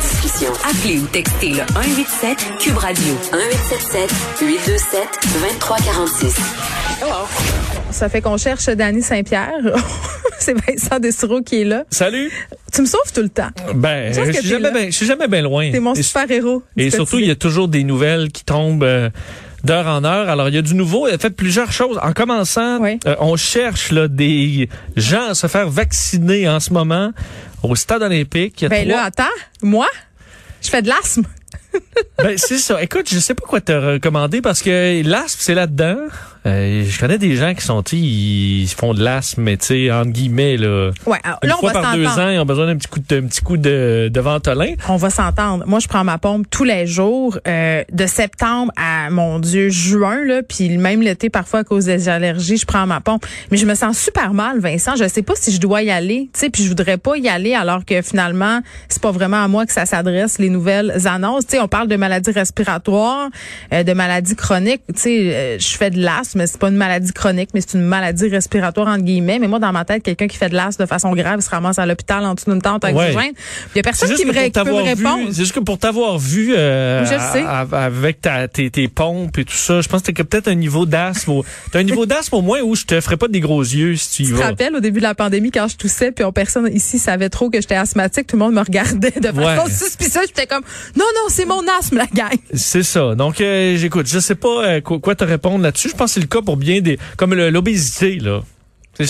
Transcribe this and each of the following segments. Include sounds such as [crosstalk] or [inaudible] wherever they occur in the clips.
Discussion. Appelez ou textez le 187 Cube Radio 1877 827 2346. Ça fait qu'on cherche Danny Saint-Pierre. [laughs] C'est Vincent Dessureau qui est là. Salut. Tu me sauves tout le temps. Ben, Je suis jamais, ben, suis jamais bien loin. T'es mon Et- super-héros. Et surtout, il y a toujours des nouvelles qui tombent euh, d'heure en heure. Alors, il y a du nouveau. Il a fait plusieurs choses. En commençant, Oui. euh, on cherche là, des gens à se faire vacciner en ce moment au stade olympique. Il y a Ben trois- là, attends. Moi, je fais de l'asthme. Ben, c'est ça. Écoute, je sais pas quoi te recommander parce que l'asthme, c'est là-dedans. Euh, je connais des gens qui sont, ils font de l'asthme, mais tu sais, entre guillemets, là. Ouais, alors, Une là, on fois va par deux ans, ils ont besoin d'un petit coup de, petit coup de, de ventolin. On va s'entendre. Moi, je prends ma pompe tous les jours, euh, de septembre à, mon Dieu, juin, là, puis même l'été, parfois, à cause des allergies, je prends ma pompe. Mais je me sens super mal, Vincent. Je sais pas si je dois y aller, tu sais, puis je voudrais pas y aller alors que finalement, c'est pas vraiment à moi que ça s'adresse, les nouvelles annonces. Tu sais, on parle de maladies respiratoires, euh, de maladies chroniques. Tu sais, euh, je fais de l'asthme, c'est pas une maladie chronique, mais c'est une maladie respiratoire, entre guillemets. Mais moi, dans ma tête, quelqu'un qui fait de l'asthme de façon grave, il se ramasse à l'hôpital en dessous d'une tente à Ouais. oxygène. Il y a personne qui me, qui peut me répondre. c'est juste que pour t'avoir vu euh, Je sais. avec ta, tes, tes pompes et tout ça, je pense que t'as peut-être un niveau d'asthme. T'as un niveau [laughs] d'asthme au moins où je te ferais pas des gros yeux si tu y Tu te vas. rappelles au début de la pandémie quand je toussais puis on, personne ici savait trop que j'étais asthmatique, tout le monde me regardait de façon Ouais. suspicieuse, j'étais comme non non, c'est mon asthme la gang. C'est ça. Donc, euh, j'écoute, je sais pas euh, quoi, quoi te répondre là-dessus. Je pense c'est le cas pour bien des, comme l'obésité là.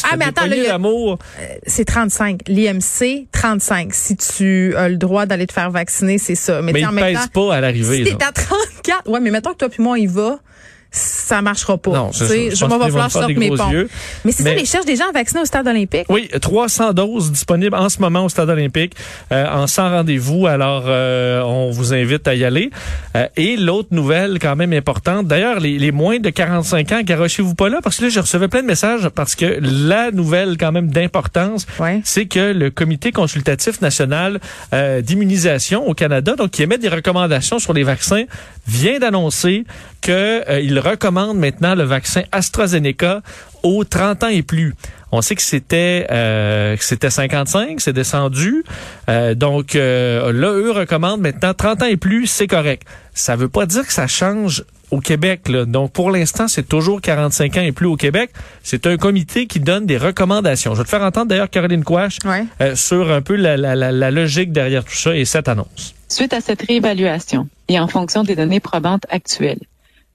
Ah, mais attends, il a- d'amour, C'est 35, l'IMC 35. Si tu as le droit d'aller te faire vacciner, c'est ça. Mais, mais il même pèse pas à l'arrivée. si t'es à 34, ouais, mais mettons que toi puis moi on y va, ça marchera pas. Non, ça. je m'en vais falloir des mes pompes. yeux. Mais c'est ça, les cherchent des gens vaccinés au stade olympique. Oui, 300 doses disponibles en ce moment au Stade olympique euh, en 100 rendez-vous. Alors, euh, on vous invite à y aller. Euh, et l'autre nouvelle quand même importante, d'ailleurs, les, les moins de 45 ans, garochez-vous pas là, parce que là, je recevais plein de messages, parce que la nouvelle quand même d'importance, Ouais. c'est que le Comité consultatif national euh, d'immunisation au Canada, donc qui émet des recommandations sur les vaccins, vient d'annoncer qu'il recommande maintenant le vaccin AstraZeneca aux 30 ans et plus. On sait que c'était euh, que c'était 55, c'est descendu. Euh, donc euh, là, eux recommandent maintenant 30 ans et plus, c'est correct. Ça veut pas dire que ça change au Québec. Là. Donc pour l'instant, c'est toujours 45 ans et plus au Québec. C'est un comité qui donne des recommandations. Je vais te faire entendre d'ailleurs Caroline Quash Ouais. euh, sur un peu la, la, la, la logique derrière tout ça et cette annonce. Suite à cette réévaluation et en fonction des données probantes actuelles,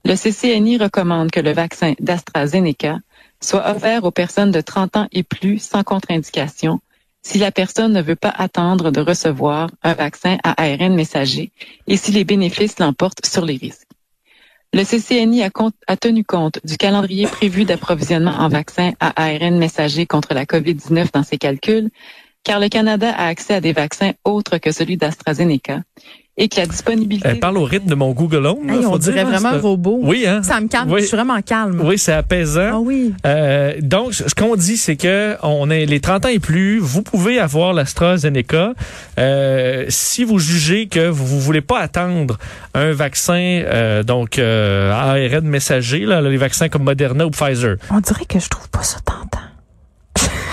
le CCNI recommande que le vaccin d'AstraZeneca soit offert aux personnes de 30 ans et plus sans contre-indication si la personne ne veut pas attendre de recevoir un vaccin à ARN messager et si les bénéfices l'emportent sur les risques. Le CCNI a, tenu compte du calendrier prévu d'approvisionnement en vaccins à ARN messager contre la COVID-19 dans ses calculs, car le Canada a accès à des vaccins autres que celui d'AstraZeneca et que la disponibilité... Elle parle au rythme de mon Google Home. là, Hey, on faut dire, dirait hein, vraiment c'est- un robot. Oui, hein? Ça me calme, Oui. je suis vraiment calme. Oui, c'est apaisant. Ah oui. Euh, donc, ce qu'on dit, c'est que on est les 30 ans et plus, vous pouvez avoir l'AstraZeneca euh, si vous jugez que vous, vous voulez pas attendre un vaccin, euh, donc euh, ARN messager, là, les vaccins comme Moderna ou Pfizer. On dirait que je trouve pas ça tentant.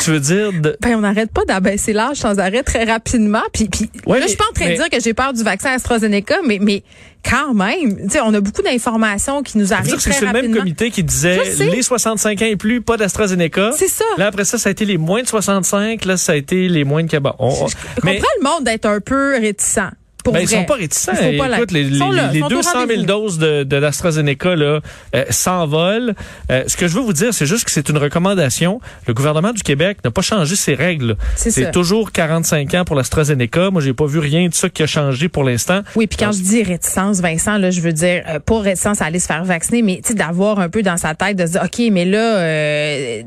Tu veux dire de, Ben, on n'arrête pas d'abaisser l'âge sans arrêt très rapidement. Puis, puis Ouais, là, je suis pas en train mais- de dire que j'ai peur du vaccin AstraZeneca, mais, mais quand même, tu sais, on a beaucoup d'informations qui nous arrivent très c'est le même rapidement. comité qui disait les 65 ans et plus, pas d'AstraZeneca. C'est ça. Là, après ça, ça a été les moins de 65. Là, ça a été les moins de Québec. On- Je mais comprends le monde d'être un peu réticent. Pour ben, ils sont pas réticents. Pas Écoute, les, les- là, les ils sont au 200 000 rendez-vous. doses de, de l'AstraZeneca là, euh, s'envolent. Euh, ce que je veux vous dire, c'est juste que c'est une recommandation. Le gouvernement du Québec n'a pas changé ses règles. C'est toujours 45 ans pour l'AstraZeneca. Moi, j'ai pas vu rien de ça qui a changé pour l'instant. Oui, puis quand je dis réticence, Vincent, là, je veux dire euh, pas réticence à aller se faire vacciner, mais tu sais d'avoir un peu dans sa tête de se dire, ok, mais là, euh,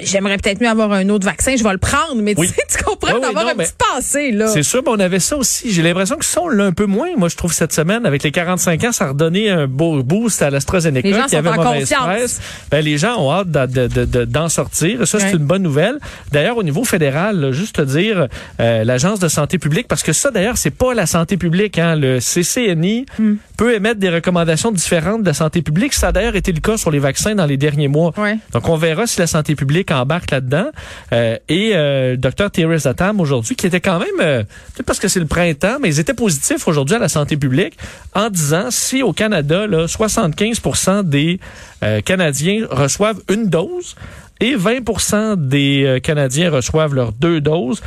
j'aimerais peut-être mieux avoir un autre vaccin, je vais le prendre, mais Oui. tu, sais, tu comprends Oui, oui, d'avoir un petit passé, là. C'est sûr, mais on avait ça aussi. J'ai l'impression que ça, on l'a un peu moins. Moi, je trouve cette semaine, avec les 45 ans, ça a redonné un beau boost à l'AstraZeneca Les gens qui sont avait en mauvaise confiance. Ben, les gens ont hâte de- de- de- de- d'en sortir. Ça, c'est une bonne nouvelle. D'ailleurs, au niveau fédéral, là, juste te dire, euh, l'Agence de santé publique, parce que ça, d'ailleurs, c'est pas la santé publique. Hein. Le CCNI Hmm. peut émettre des recommandations différentes de la santé publique. Ça a d'ailleurs été le cas sur les vaccins dans les derniers mois. Donc, on verra si la santé publique embarque là-dedans. Euh, et euh, docteur Thierry Tam aujourd'hui, qui était quand même, euh, peut-être parce que c'est le printemps, mais ils étaient positifs aujourd'hui à la santé publique en disant si au Canada, là, 75 des euh, Canadiens reçoivent une dose et 20 des Canadiens reçoivent leurs deux doses,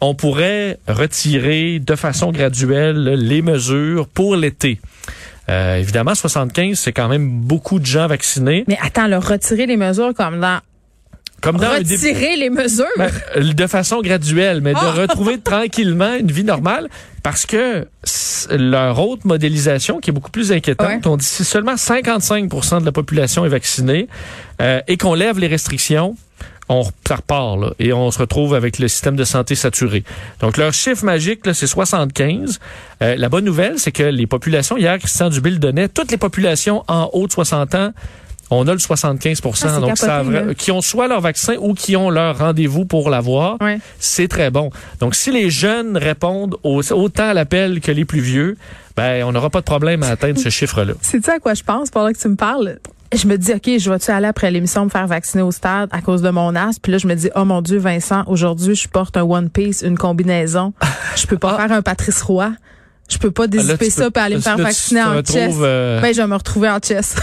on pourrait retirer de façon graduelle les mesures pour l'été. Évidemment, 75, c'est quand même beaucoup de gens vaccinés. Mais attends, leur retirer les mesures comme dans Comme dans un retirer les mesures. Ben, euh, de façon graduelle, mais Ah! de retrouver [laughs] tranquillement une vie normale parce que leur autre modélisation, qui est beaucoup plus inquiétante, Ouais. on dit si seulement 55% de la population est vaccinée euh, et qu'on lève les restrictions, on ça repart là, et on se retrouve avec le système de santé saturé. Donc leur chiffre magique, c'est 75. Euh, la bonne nouvelle, c'est que les populations, hier, Christian Dubé le donnait, toutes les populations en haut de 60 ans, on a le 75 Ah, c'est donc ça capoté, là. qui ont soit leur vaccin ou qui ont leur rendez-vous pour l'avoir, c'est très bon. Donc si les jeunes répondent au- autant à l'appel que les plus vieux, ben on n'aura pas de problème à atteindre ce [laughs] chiffre-là. Sais-tu à quoi je pense pendant que tu me parles? Je me dis, OK, je vais-tu aller après l'émission me faire vacciner au stade à cause de mon asthme? Puis là, je me dis, oh mon Dieu, Vincent, aujourd'hui, je porte un One Piece, une combinaison. Je peux pas faire un Patrice Roy. Je peux pas Ah, dézipper ça peux- puis aller me faire vacciner en chess. euh, Ben, je vais me retrouver en chess.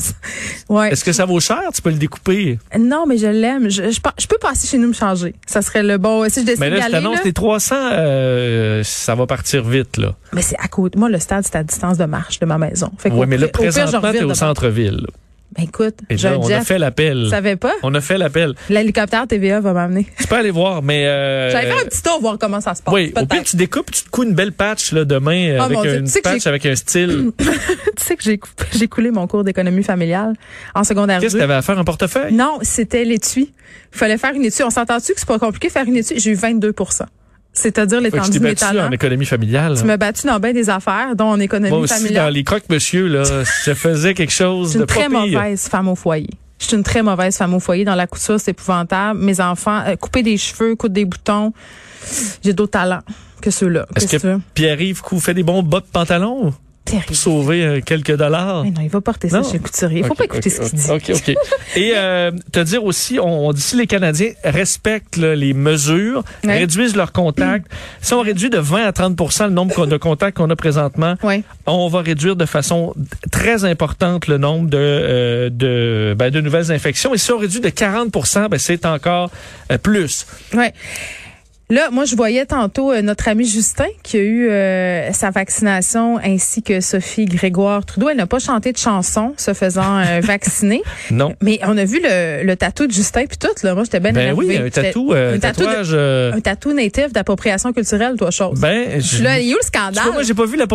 [laughs] ouais. Est-ce que ça vaut cher? Tu peux le découper? Non, mais je l'aime. Je, je, pa- je peux passer chez nous me changer. Ça serait le bon. Si je décide Mais là, je t'annonce les 300, euh, ça va partir vite, là. Mais c'est à côté. Moi, le stade, c'est à distance de marche de ma maison. Oui, mais là, présentement, t'es au centre-ville. Ben écoute, Et là, on a fait l'appel. Tu savais pas? On a fait l'appel. L'hélicoptère TVA va m'amener. Tu peux aller voir, mais... Euh, J'allais faire un petit tour voir comment ça se passe. Oui, au pire, tu découpes, tu te couds une belle patch là, demain Oh, avec Dieu. une Tu sais que patch avec un style. [coughs] tu sais que j'ai coulé mon cours d'économie familiale en secondaire Qu'est-ce 2. que tu avais à faire, un portefeuille? Non, c'était l'étui. Il fallait faire une étui. On s'entend-tu que c'est pas compliqué de faire une étui? J'ai eu 22 C'est-à-dire de mes battu talents. en économie familiale. Tu m'as battu dans bien des affaires, dont en économie Moi aussi, dans les croque-monsieur, là, je faisais quelque chose Je suis de une très pas pire. mauvaise femme au foyer. Je suis une très mauvaise femme au foyer. Dans la couture, c'est épouvantable. Mes enfants, euh, couper des cheveux, coudre des boutons. J'ai d'autres talents que ceux-là. Est-ce que tu que? Pierre-Yves fait des bons bas de pantalon Terrible. sauver euh, quelques dollars? Mais non, il va porter ça Non. chez le couturier. Il faut pas écouter ce qu'il dit. OK, OK. Et euh, te dire aussi, on, on dit si les Canadiens respectent là, les mesures, Ouais. réduisent leurs contacts, [clears throat] si on réduit de 20 à 30 le nombre de contacts qu'on a présentement, on va réduire de façon très importante le nombre de, euh, de, ben, de nouvelles infections. Et si on réduit de 40% ben, c'est encore euh, plus. Ouais. Là, moi, je voyais tantôt euh, notre ami Justin qui a eu euh, sa vaccination ainsi que Sophie Grégoire Trudeau. Elle n'a pas chanté de chanson se faisant euh, [laughs] vacciner. Non. Mais on a vu le, le tatou de Justin puis tout. Là, moi, j'étais bien Ben oui, un J'étais- tatou, euh, un tatou de- tatouage. euh, un tatou natif d'appropriation culturelle, toi, chose. ben, je- Là, il y a eu le scandale? vois, moi, j'ai pas vu la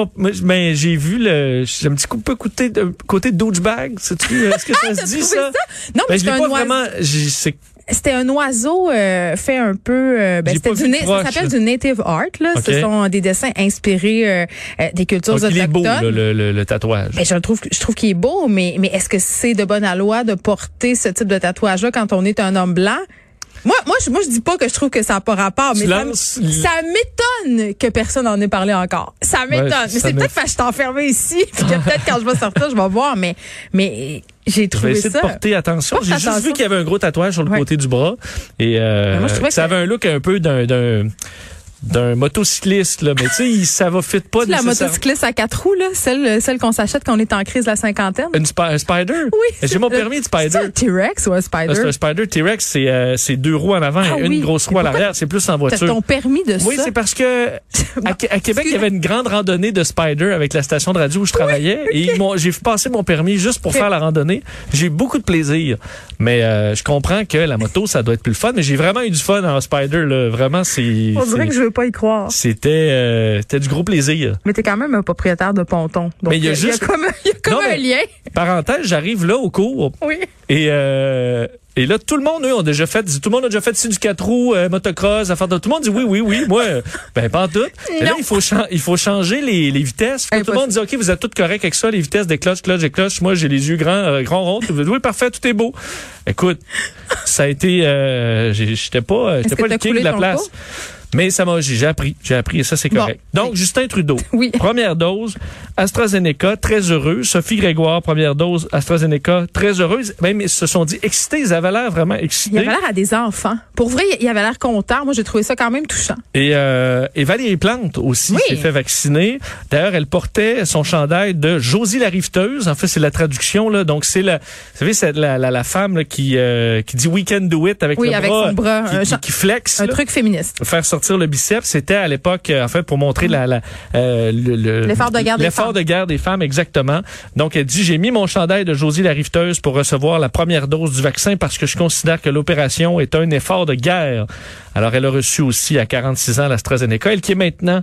mais j'ai vu le, j'ai un petit coup, peu côté, de, côté douchebag. Sais-tu, est-ce que ça [laughs] se dit, ça? non, Ben, mais je c'était l'ai un pas oiseau. vraiment, C'était un oiseau euh, fait un peu. euh, ben, c'était du ça s'appelle du native art. Là, ce sont des dessins inspirés euh, euh, des cultures donc, il est beau, autochtones. là, le, le, le tatouage. Ben, je trouve, je trouve qu'il est beau, mais, mais est-ce que c'est de bonne loi de porter ce type de tatouage-là quand on est un homme blanc? Moi, moi, je, moi, je dis pas que je trouve que ça n'a pas rapport, mais ça, m'étonne que personne n'en ait parlé encore. Ça m'étonne. mais c'est peut-être parce que je suis enfermée ici, puis que peut-être quand je vais sortir, je vais voir, mais, mais j'ai trouvé ça. de porter attention. J'ai juste vu qu'il y avait un gros tatouage sur le Ouais. côté du bras. Et euh, moi, je ça avait un look un peu d'un, d'un, motocycliste, là. Mais tu sais, ça va fit pas C'est la motocycliste à quatre roues, là, celle, celle qu'on s'achète quand on est en crise de la cinquantaine. Une spi- un spider? Oui. J'ai mon c'est- permis de C'est spider. un T-Rex ou un spider? c'est un spider T-Rex, c'est, euh, c'est deux roues en avant Ah et une oui. grosse roue à l'arrière. C'est plus en T'as voiture. ton permis de Oui, ça? c'est parce que à, Qué- à Québec, il y avait une grande randonnée de spider avec la station de radio où je travaillais et j'ai passé mon permis juste pour faire la randonnée. J'ai eu beaucoup de plaisir, mais euh, je comprends que la moto ça doit être plus le fun. Mais j'ai vraiment eu du fun en spider là. Vraiment, c'est On dirait que je veux pas y croire. c'était euh, c'était du gros plaisir. Mais t'es quand même un propriétaire de ponton. Donc, Mais il y a juste- comme, [laughs] il y a comme Non, un lien. Parenthèse, j'arrive là au cours Oui. et euh, Et là, tout le monde, eux, ont déjà fait, tout le monde a déjà fait du 4 roues, euh, motocross, affaire de, tout le monde dit oui, oui, oui. Moi, euh, [laughs] ben, pas en tout. Et là, il faut, il faut changer les, les vitesses. Tout le monde dit, OK, vous êtes tous corrects avec ça, les vitesses des cloches, cloches et cloches. Moi, j'ai les yeux grands, euh, grands ronds. Vous dites, oui, parfait, tout est beau. Écoute, ça a été, euh, j'étais pas, j'étais pas le king de la place. Mais ça m'a, j'ai j'ai appris, j'ai appris et ça c'est Bon. correct. Donc, Justin Trudeau. [laughs] Oui. Première dose, AstraZeneca, très heureux. Sophie Grégoire, première dose, AstraZeneca, très heureuse. Même, ils se sont dit excités. Ils avaient l'air vraiment Il excités. avait l'air à des enfants. Pour vrai, il avait l'air content. Moi, j'ai trouvé ça quand même touchant. Et, euh, et Valérie Plante aussi Oui. s'est fait vacciner. D'ailleurs, elle portait son chandail de Josie la riveteuse. En fait, c'est la traduction. Là. Donc, c'est la, vous savez, c'est la, la, la femme là, qui, euh, qui dit « we can do it » avec Oui, le avec bras, son bras, qui, un qui- flexe. Un là. truc féministe. faire sortir le biceps, c'était à l'époque, euh, en fait, pour montrer la, la, euh, le- le- L'effort de guerre des l'effort femmes. de guerre des femmes, exactement. Donc, elle dit, j'ai mis mon chandail de Josie la riveteuse pour recevoir la première dose du vaccin parce que je considère que l'opération est un effort de guerre. Alors, elle a reçu aussi à 46 ans l'AstraZeneca, elle qui est maintenant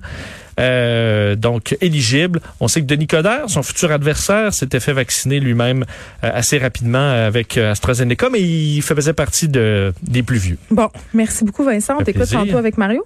euh, donc éligible. On sait que Denis Coderre, son futur adversaire, s'était fait vacciner lui-même euh, assez rapidement avec euh, AstraZeneca, mais il faisait partie de, des plus vieux. Bon, merci beaucoup, Vincent. On t'écoute tantôt avec Mario.